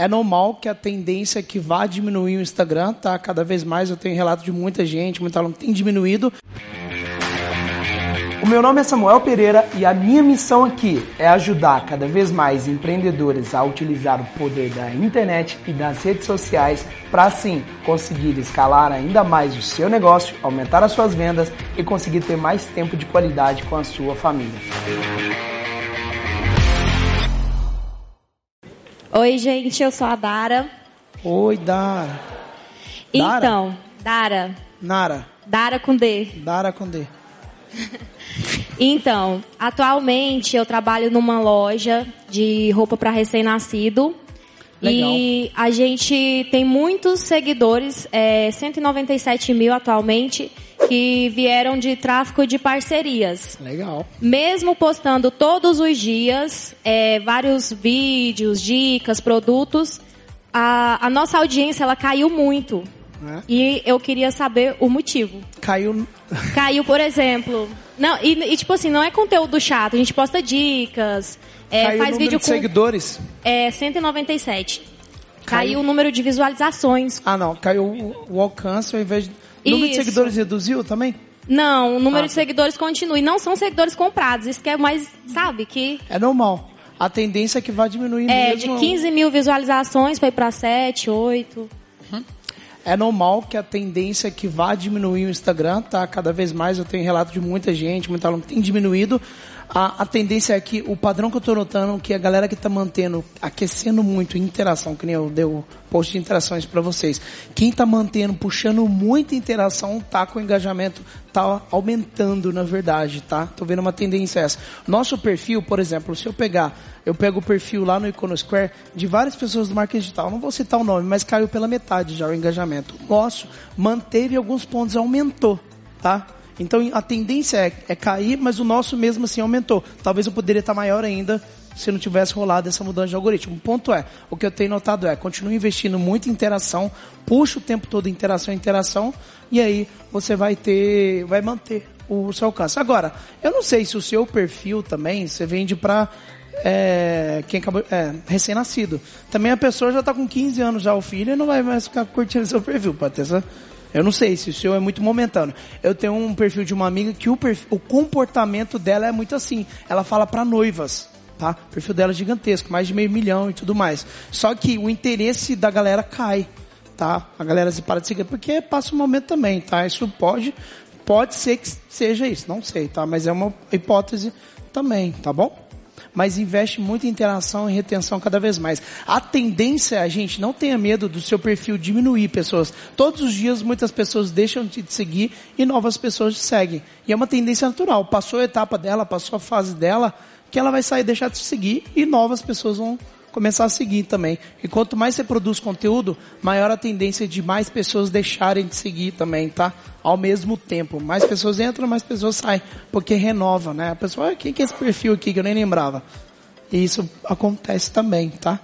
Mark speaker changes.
Speaker 1: É normal que a tendência é que vá diminuir o Instagram, tá? Cada vez mais eu tenho relato de muita gente, muita aluno tem diminuído. O meu nome é Samuel Pereira e a minha missão aqui é ajudar cada vez mais empreendedores a utilizar o poder da internet e das redes sociais para assim conseguir escalar ainda mais o seu negócio, aumentar as suas vendas e conseguir ter mais tempo de qualidade com a sua família.
Speaker 2: Oi, gente, eu sou a Dara.
Speaker 1: Oi, Dara.
Speaker 2: Então, Dara.
Speaker 1: Nara.
Speaker 2: Dara com D.
Speaker 1: Dara com D.
Speaker 2: Então, atualmente eu trabalho numa loja de roupa para recém-nascido.
Speaker 1: Legal.
Speaker 2: E a gente tem muitos seguidores, é, 197 mil atualmente, que vieram de tráfico de parcerias.
Speaker 1: Legal.
Speaker 2: Mesmo postando todos os dias é, vários vídeos, dicas, produtos, a, a nossa audiência ela caiu muito.
Speaker 1: Né?
Speaker 2: E eu queria saber o motivo.
Speaker 1: Caiu.
Speaker 2: Caiu, por exemplo. Não, e, e, tipo assim, não é conteúdo chato, a gente posta dicas, é, faz vídeo
Speaker 1: de
Speaker 2: com.
Speaker 1: seguidores.
Speaker 2: É 197. Caiu.
Speaker 1: Caiu.
Speaker 2: o número de visualizações.
Speaker 1: Ah, não. Caiu o, o alcance ao invés de. O número de seguidores reduziu também?
Speaker 2: Não, o número
Speaker 1: Ah,
Speaker 2: de seguidores continua. E não são seguidores comprados. Isso que é mais, sabe, que
Speaker 1: É normal. A tendência é que vai diminuir
Speaker 2: é de
Speaker 1: mesmo.
Speaker 2: 15 mil visualizações foi pra 7, 8.
Speaker 1: É normal que a tendência é que vá diminuir o Instagram, tá? Cada vez mais eu tenho relato de muita gente, muita aluno que tem diminuído. A, a tendência é que o padrão que eu tô notando, que a galera que tá mantendo, aquecendo muito interação, que nem eu dei o post de interações para vocês. Quem tá mantendo, puxando muita interação, tá com engajamento, tá aumentando na verdade, tá? Tô vendo uma tendência essa. Nosso perfil, por exemplo, se eu pegar, eu pego o perfil lá no Iconosquare de várias pessoas do marketing digital, não vou citar o nome, mas caiu pela metade já o engajamento. Nosso manteve alguns pontos, aumentou, tá? Então a tendência é, é cair, mas o nosso mesmo assim aumentou. Talvez eu poderia estar maior ainda se não tivesse rolado essa mudança de algoritmo. O ponto é, o que eu tenho notado é, continue investindo muito em interação, puxa o tempo todo interação, interação, e aí você vai ter, vai manter o seu alcance. Agora, eu não sei se o seu perfil também, você vende para é, quem acabou, é, recém-nascido. Também a pessoa já está com 15 anos já o filho e não vai mais ficar curtindo seu perfil, pode ter essa... Eu não sei se o seu é muito momentâneo. Eu tenho um perfil de uma amiga que o, perfil, o comportamento dela é muito assim. Ela fala para noivas, tá? O perfil dela é gigantesco, mais de meio milhão e tudo mais. Só que o interesse da galera cai, tá? A galera se para de seguir porque passa um momento também, tá? Isso pode, pode ser que seja isso, não sei, tá? Mas é uma hipótese também, tá bom? Mas investe muito em interação e retenção cada vez mais. A tendência é a gente não tenha medo do seu perfil diminuir pessoas. Todos os dias muitas pessoas deixam de te seguir e novas pessoas te seguem. E é uma tendência natural. Passou a etapa dela, passou a fase dela, que ela vai sair deixar de te seguir e novas pessoas vão começar a seguir também. E quanto mais você produz conteúdo, maior a tendência de mais pessoas deixarem de seguir também, tá? Ao mesmo tempo. Mais pessoas entram, mais pessoas saem. Porque renova, né? A pessoa, "Ah, quem que é esse perfil aqui que eu nem lembrava? E isso acontece também, tá?